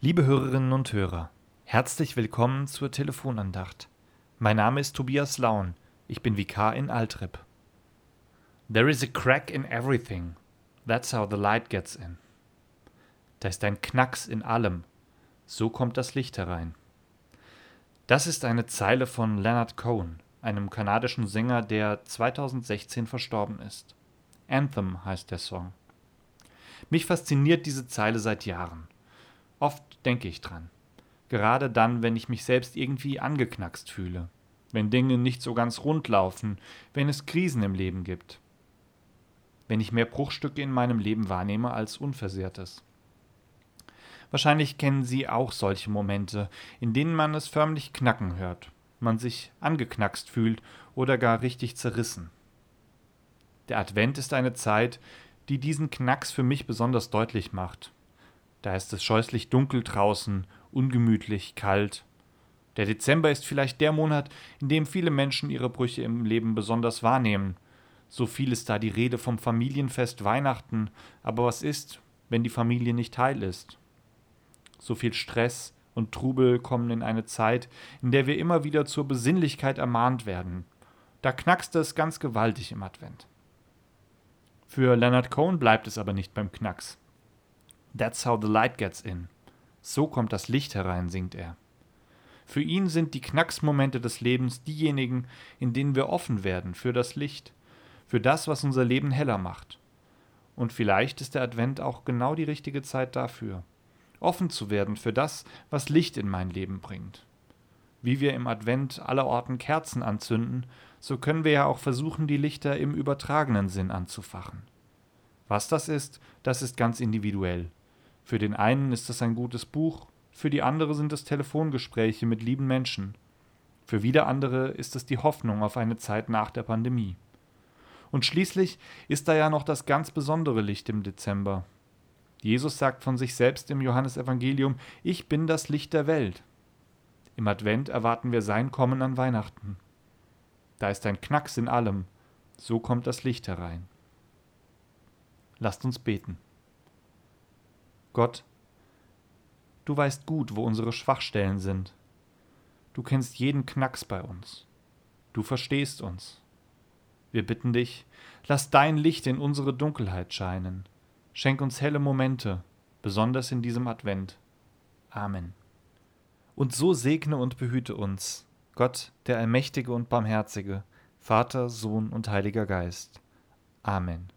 Liebe Hörerinnen und Hörer, herzlich willkommen zur Telefonandacht. Mein Name ist Tobias Laun, ich bin Vikar in Altrip. There is a crack in everything. That's how the light gets in. Da ist ein Knacks in allem. So kommt das Licht herein. Das ist eine Zeile von Leonard Cohen, einem kanadischen Sänger, der 2016 verstorben ist. Anthem heißt der Song. Mich fasziniert diese Zeile seit Jahren. Oft denke ich dran. Gerade dann, wenn ich mich selbst irgendwie angeknackst fühle. Wenn Dinge nicht so ganz rund laufen, wenn es Krisen im Leben gibt. Wenn ich mehr Bruchstücke in meinem Leben wahrnehme als Unversehrtes. Wahrscheinlich kennen Sie auch solche Momente, in denen man es förmlich knacken hört, man sich angeknackst fühlt oder gar richtig zerrissen. Der Advent ist eine Zeit, die diesen Knacks für mich besonders deutlich macht. Da ist es scheußlich dunkel draußen, ungemütlich, kalt. Der Dezember ist vielleicht der Monat, in dem viele Menschen ihre Brüche im Leben besonders wahrnehmen. So viel ist da die Rede vom Familienfest Weihnachten, aber was ist, wenn die Familie nicht heil ist? So viel Stress und Trubel kommen in eine Zeit, in der wir immer wieder zur Besinnlichkeit ermahnt werden. Da knackst es ganz gewaltig im Advent. Für Leonard Cohen bleibt es aber nicht beim Knacks. That's how the light gets in. So kommt das Licht herein, singt er. Für ihn sind die Knacksmomente des Lebens diejenigen, in denen wir offen werden für das Licht, für das, was unser Leben heller macht. Und vielleicht ist der Advent auch genau die richtige Zeit dafür, offen zu werden für das, was Licht in mein Leben bringt. Wie wir im Advent allerorten Kerzen anzünden, so können wir ja auch versuchen, die Lichter im übertragenen Sinn anzufachen. Was das ist, das ist ganz individuell. Für den einen ist es ein gutes Buch, für die andere sind es Telefongespräche mit lieben Menschen. Für wieder andere ist es die Hoffnung auf eine Zeit nach der Pandemie. Und schließlich ist da ja noch das ganz besondere Licht im Dezember. Jesus sagt von sich selbst im Johannesevangelium: Ich bin das Licht der Welt. Im Advent erwarten wir sein Kommen an Weihnachten. Da ist ein Knacks in allem, so kommt das Licht herein. Lasst uns beten. Gott, du weißt gut, wo unsere Schwachstellen sind. Du kennst jeden Knacks bei uns. Du verstehst uns. Wir bitten dich, lass dein Licht in unsere Dunkelheit scheinen. Schenk uns helle Momente, besonders in diesem Advent. Amen. Und so segne und behüte uns, Gott, der Allmächtige und Barmherzige, Vater, Sohn und Heiliger Geist. Amen.